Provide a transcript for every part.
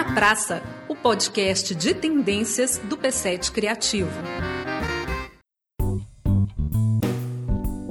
na Praça, o podcast de tendências do P7 Criativo.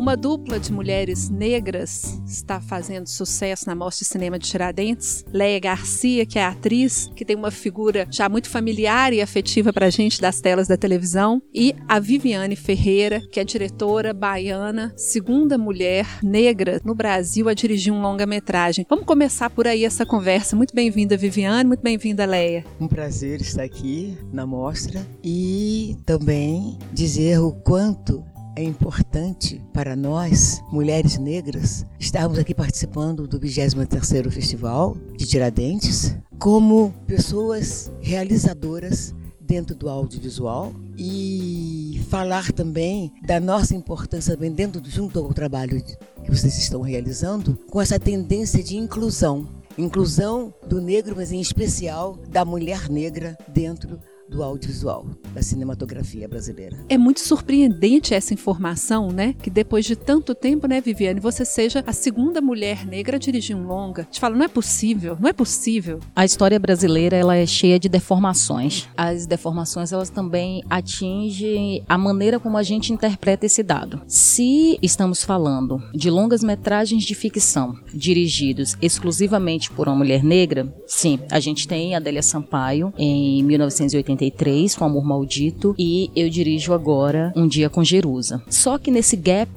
Uma dupla de mulheres negras está fazendo sucesso na Mostra de Cinema de Tiradentes. Leia Garcia, que é atriz, que tem uma figura já muito familiar e afetiva para a gente das telas da televisão. E a Viviane Ferreira, que é diretora baiana, segunda mulher negra no Brasil a dirigir um longa-metragem. Vamos começar por aí essa conversa. Muito bem-vinda, Viviane. Muito bem-vinda, Leia. Um prazer estar aqui na mostra e também dizer o quanto é importante para nós, mulheres negras, estarmos aqui participando do 23º Festival de Tiradentes como pessoas realizadoras dentro do audiovisual e falar também da nossa importância também dentro junto ao trabalho que vocês estão realizando com essa tendência de inclusão, inclusão do negro, mas em especial da mulher negra dentro do audiovisual, da cinematografia brasileira. É muito surpreendente essa informação, né? Que depois de tanto tempo, né, Viviane, você seja a segunda mulher negra a dirigir um longa. Te falo, não é possível, não é possível. A história brasileira, ela é cheia de deformações. As deformações, elas também atingem a maneira como a gente interpreta esse dado. Se estamos falando de longas metragens de ficção dirigidos exclusivamente por uma mulher negra, sim, a gente tem Adélia Sampaio em 1980 83, com Amor Maldito, e eu dirijo agora Um Dia com Jerusa. Só que nesse gap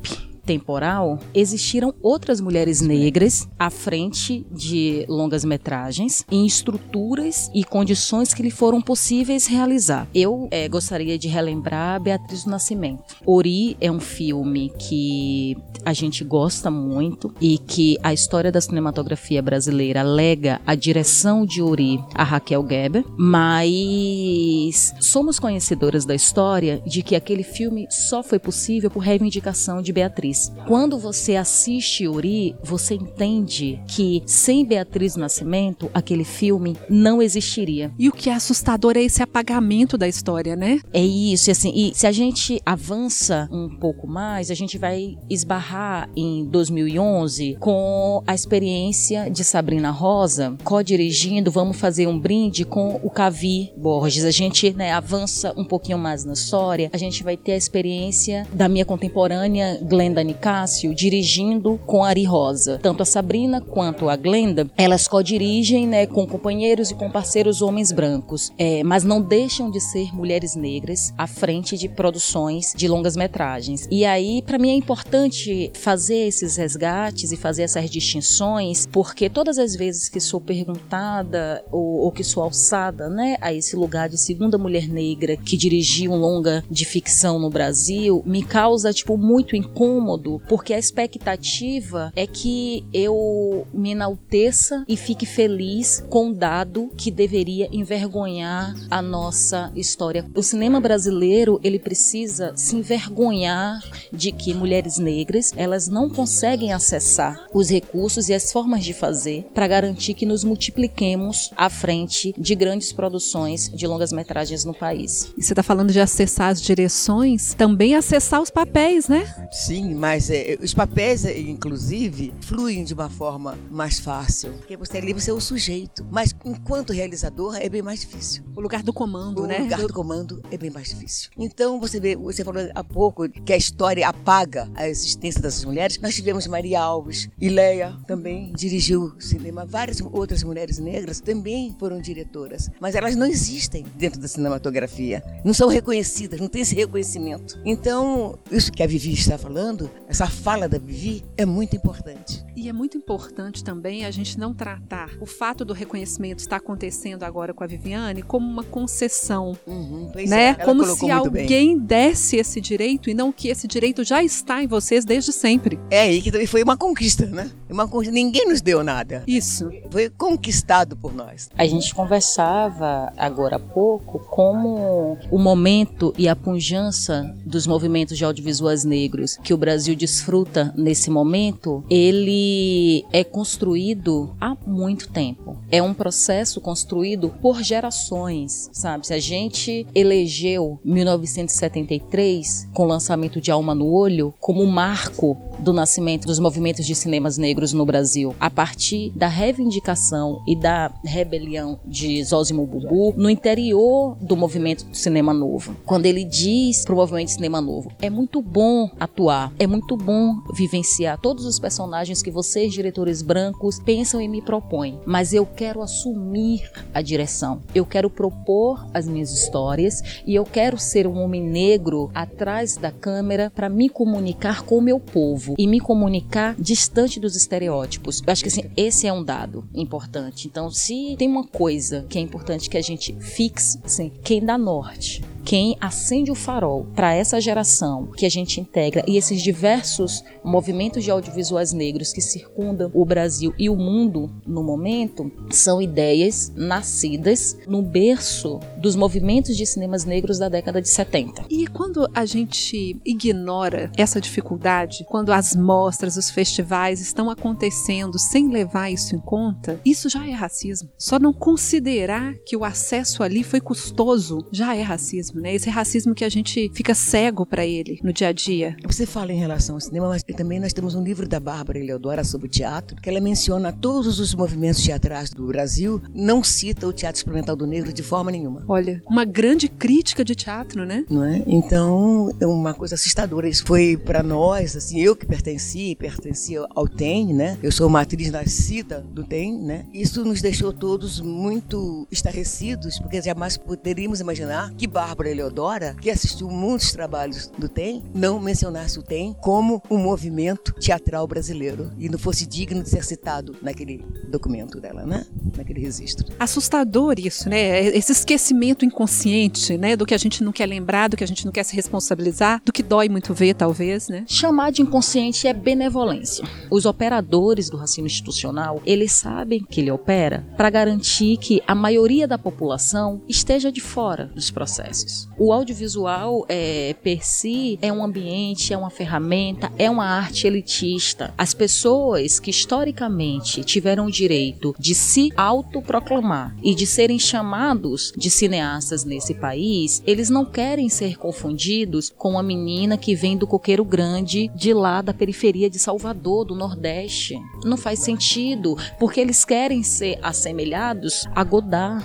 temporal, existiram outras mulheres negras à frente de longas metragens, em estruturas e condições que lhe foram possíveis realizar. Eu é, gostaria de relembrar Beatriz do Nascimento. Ori é um filme que a gente gosta muito e que a história da cinematografia brasileira lega a direção de Ori a Raquel Geber, mas somos conhecedoras da história de que aquele filme só foi possível por reivindicação de Beatriz. Beatriz. Quando você assiste Uri, você entende que sem Beatriz Nascimento, aquele filme não existiria. E o que é assustador é esse apagamento da história, né? É isso, e assim, e se a gente avança um pouco mais, a gente vai esbarrar em 2011 com a experiência de Sabrina Rosa, co-dirigindo Vamos Fazer um Brinde com o Cavi Borges. A gente né, avança um pouquinho mais na história, a gente vai ter a experiência da minha contemporânea Glenda Nicásio dirigindo com Ari Rosa. Tanto a Sabrina quanto a Glenda, elas co-dirigem né, com companheiros e com parceiros homens brancos, é, mas não deixam de ser mulheres negras à frente de produções de longas metragens. E aí, para mim, é importante fazer esses resgates e fazer essas distinções, porque todas as vezes que sou perguntada ou, ou que sou alçada né, a esse lugar de segunda mulher negra que dirigiu um longa de ficção no Brasil, me causa tipo muito incômodo cômodo, porque a expectativa é que eu me enalteça e fique feliz com um dado que deveria envergonhar a nossa história. O cinema brasileiro, ele precisa se envergonhar de que mulheres negras, elas não conseguem acessar os recursos e as formas de fazer para garantir que nos multipliquemos à frente de grandes produções de longas metragens no país. E você está falando de acessar as direções, também acessar os papéis, né? Sim, mas é, os papéis, é, inclusive, fluem de uma forma mais fácil. Porque você ali você é o sujeito. Mas enquanto realizador é bem mais difícil. O lugar do comando, o né? O lugar do comando é bem mais difícil. Então você vê, você falou há pouco que a história apaga a existência dessas mulheres. Nós tivemos Maria Alves e Leia também dirigiu cinema. Várias outras mulheres negras também foram diretoras. Mas elas não existem dentro da cinematografia. Não são reconhecidas, não tem esse reconhecimento. Então, isso que a Vivi está falando essa fala da Vivi é muito importante. E é muito importante também a gente não tratar o fato do reconhecimento estar acontecendo agora com a Viviane como uma concessão, uhum, né? É, como se alguém bem. desse esse direito e não que esse direito já está em vocês desde sempre. É aí que também foi uma conquista, né? Uma conquista. Ninguém nos deu nada. Isso. Foi conquistado por nós. A gente conversava agora há pouco como o momento e a pujança dos movimentos de audiovisuais negros que o Brasil Brasil desfruta nesse momento, ele é construído há muito tempo. É um processo construído por gerações, sabe? Se a gente elegeu 1973 com o lançamento de Alma no Olho como marco do nascimento dos movimentos de cinemas negros no Brasil, a partir da reivindicação e da rebelião de Zózimo Bubu no interior do movimento do cinema novo. Quando ele diz pro movimento de cinema novo, é muito bom atuar, é muito bom vivenciar todos os personagens que vocês, diretores brancos, pensam e me propõem, mas eu quero assumir a direção. Eu quero propor as minhas histórias e eu quero ser um homem negro atrás da câmera para me comunicar com o meu povo e me comunicar distante dos estereótipos. Eu acho que assim, esse é um dado importante. Então, se tem uma coisa que é importante que a gente fixe, assim, quem dá norte quem acende o farol para essa geração que a gente integra e esses diversos movimentos de audiovisuais negros que circundam o Brasil e o mundo no momento são ideias nascidas no berço dos movimentos de cinemas negros da década de 70. E quando a gente ignora essa dificuldade, quando as mostras, os festivais estão acontecendo sem levar isso em conta, isso já é racismo. Só não considerar que o acesso ali foi custoso já é racismo né? Esse racismo que a gente fica cego para ele no dia a dia. Você fala em relação ao cinema, mas também nós temos um livro da Bárbara Eleodora sobre o teatro, que ela menciona todos os movimentos teatrais do Brasil, não cita o teatro experimental do negro de forma nenhuma. Olha, uma grande crítica de teatro, né? Não é? Então, é uma coisa assustadora. Isso foi para nós, assim, eu que pertenci, pertenci ao TEM, né? Eu sou uma atriz nascida do TEM, né? Isso nos deixou todos muito estarrecidos, porque jamais poderíamos imaginar que Bárbara Bárbara Eleodora, que assistiu muitos trabalhos do TEM, não mencionasse o TEM como um movimento teatral brasileiro e não fosse digno de ser citado naquele documento dela, né? Naquele registro. Assustador isso, né? Esse esquecimento inconsciente, né? Do que a gente não quer lembrar, do que a gente não quer se responsabilizar, do que dói muito ver, talvez, né? Chamar de inconsciente é benevolência. Os operadores do racismo institucional, eles sabem que ele opera para garantir que a maioria da população esteja de fora dos processos. O audiovisual, é, per si, é um ambiente, é uma ferramenta, é uma arte elitista. As pessoas que historicamente tiveram o direito de se autoproclamar e de serem chamados de cineastas nesse país, eles não querem ser confundidos com uma menina que vem do Coqueiro Grande, de lá da periferia de Salvador, do Nordeste. Não faz sentido, porque eles querem ser assemelhados a Godard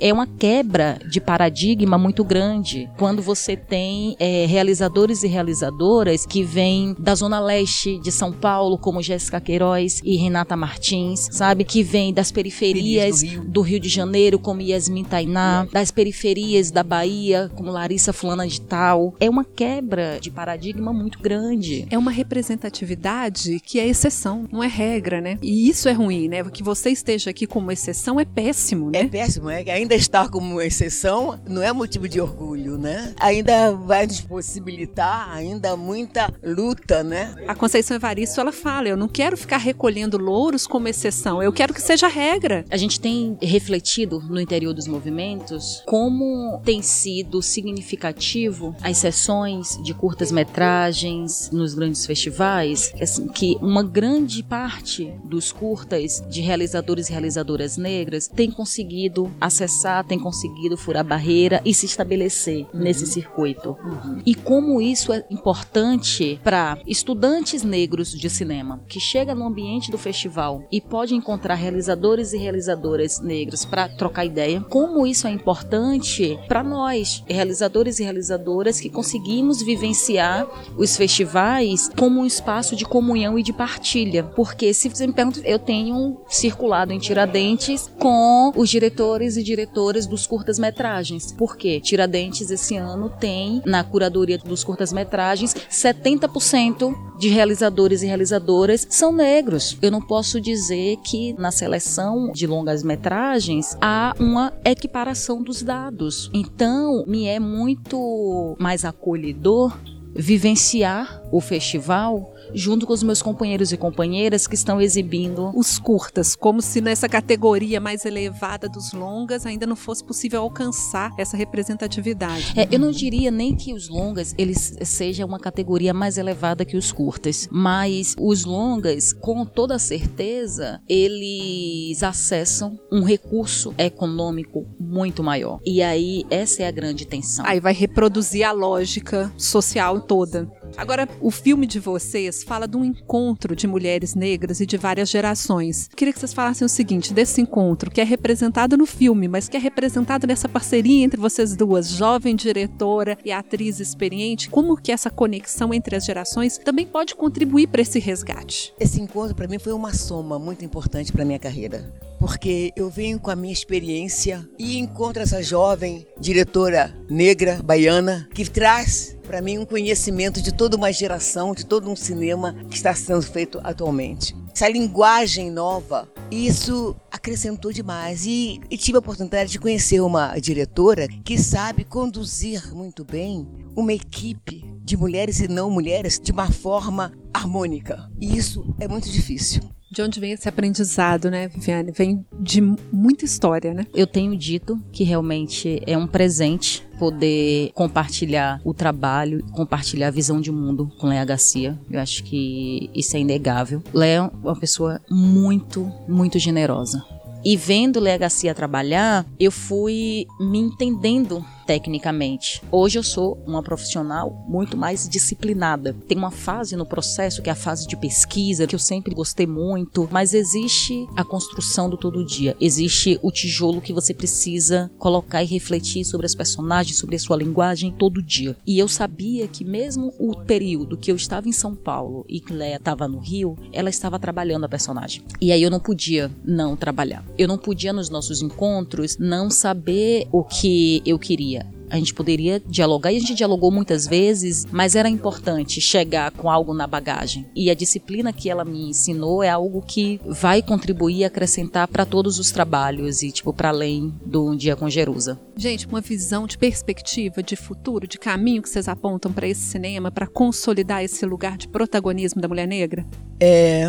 é uma quebra de paradigma muito grande quando você tem é, realizadores e realizadoras que vêm da zona leste de São Paulo, como Jéssica Queiroz e Renata Martins, sabe? Que vêm das periferias do Rio. do Rio. de Janeiro, como Yasmin Tainá, das periferias da Bahia, como Larissa Fulana de Tal. É uma quebra de paradigma muito grande. É uma representatividade que é exceção, não é regra, né? E isso é ruim, né? Que você esteja aqui como exceção é péssimo, né? É péssimo, é ainda estar como exceção não é motivo de orgulho, né? Ainda vai nos possibilitar ainda muita luta, né? A Conceição Evaristo, ela fala, eu não quero ficar recolhendo louros como exceção, eu quero que seja regra. A gente tem refletido no interior dos movimentos como tem sido significativo as sessões de curtas metragens nos grandes festivais, assim, que uma grande parte dos curtas de realizadores e realizadoras negras tem conseguido acessar tem conseguido furar barreira e se estabelecer uhum. nesse circuito. Uhum. E como isso é importante para estudantes negros de cinema que chega no ambiente do festival e pode encontrar realizadores e realizadoras negros para trocar ideia. Como isso é importante para nós, realizadores e realizadoras que conseguimos vivenciar os festivais como um espaço de comunhão e de partilha. Porque se você me pergunta, eu tenho circulado em Tiradentes com os diretores e diretoras diretores dos curtas-metragens. Por quê? Tiradentes esse ano tem, na curadoria dos curtas-metragens, 70% de realizadores e realizadoras são negros. Eu não posso dizer que na seleção de longas-metragens há uma equiparação dos dados. Então, me é muito mais acolhedor vivenciar o festival junto com os meus companheiros e companheiras que estão exibindo os curtas, como se nessa categoria mais elevada dos longas ainda não fosse possível alcançar essa representatividade. É, eu não diria nem que os longas eles sejam uma categoria mais elevada que os curtas, mas os longas, com toda certeza, eles acessam um recurso econômico muito maior. E aí essa é a grande tensão. Aí vai reproduzir a lógica social toda. Agora, o filme de vocês fala de um encontro de mulheres negras e de várias gerações. Queria que vocês falassem o seguinte desse encontro, que é representado no filme, mas que é representado nessa parceria entre vocês duas, jovem diretora e atriz experiente. Como que essa conexão entre as gerações também pode contribuir para esse resgate? Esse encontro para mim foi uma soma muito importante para minha carreira porque eu venho com a minha experiência e encontro essa jovem diretora negra baiana que traz para mim um conhecimento de toda uma geração, de todo um cinema que está sendo feito atualmente. Essa linguagem nova, isso acrescentou demais. E, e tive a oportunidade de conhecer uma diretora que sabe conduzir muito bem uma equipe de mulheres e não mulheres de uma forma harmônica. E isso é muito difícil. De onde vem esse aprendizado, né, Viviane? Vem de muita história, né? Eu tenho dito que realmente é um presente poder compartilhar o trabalho, compartilhar a visão de mundo com Léa Garcia. Eu acho que isso é inegável. Léa é uma pessoa muito, muito generosa. E vendo Léa Garcia trabalhar, eu fui me entendendo tecnicamente. Hoje eu sou uma profissional muito mais disciplinada. Tem uma fase no processo que é a fase de pesquisa, que eu sempre gostei muito, mas existe a construção do todo dia. Existe o tijolo que você precisa colocar e refletir sobre as personagens, sobre a sua linguagem todo dia. E eu sabia que mesmo o período que eu estava em São Paulo e que Leia estava no Rio, ela estava trabalhando a personagem. E aí eu não podia não trabalhar. Eu não podia nos nossos encontros não saber o que eu queria a gente poderia dialogar e a gente dialogou muitas vezes, mas era importante chegar com algo na bagagem. E a disciplina que ela me ensinou é algo que vai contribuir e acrescentar para todos os trabalhos e tipo para além do Um Dia com Jerusa. Gente, uma visão de perspectiva, de futuro, de caminho que vocês apontam para esse cinema para consolidar esse lugar de protagonismo da mulher negra? É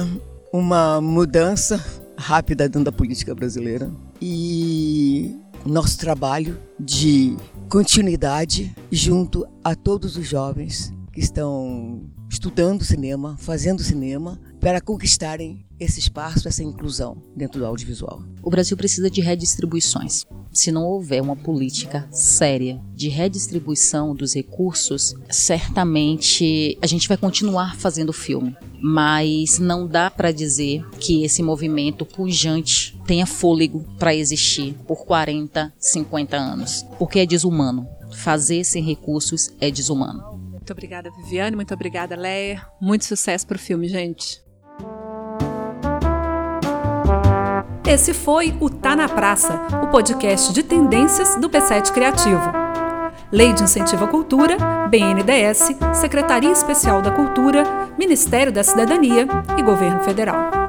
uma mudança rápida dentro da política brasileira e nosso trabalho de continuidade junto a todos os jovens que estão estudando cinema, fazendo cinema, para conquistarem esse espaço, essa inclusão dentro do audiovisual. O Brasil precisa de redistribuições. Se não houver uma política séria de redistribuição dos recursos, certamente a gente vai continuar fazendo filme, mas não dá para dizer que esse movimento pujante tenha fôlego para existir por 40, 50 anos, porque é desumano. Fazer sem recursos é desumano. Muito obrigada, Viviane. Muito obrigada, Leia. Muito sucesso para o filme, gente. Esse foi o Tá na Praça, o podcast de tendências do P7 Criativo. Lei de Incentivo à Cultura, BNDES, Secretaria Especial da Cultura, Ministério da Cidadania e Governo Federal.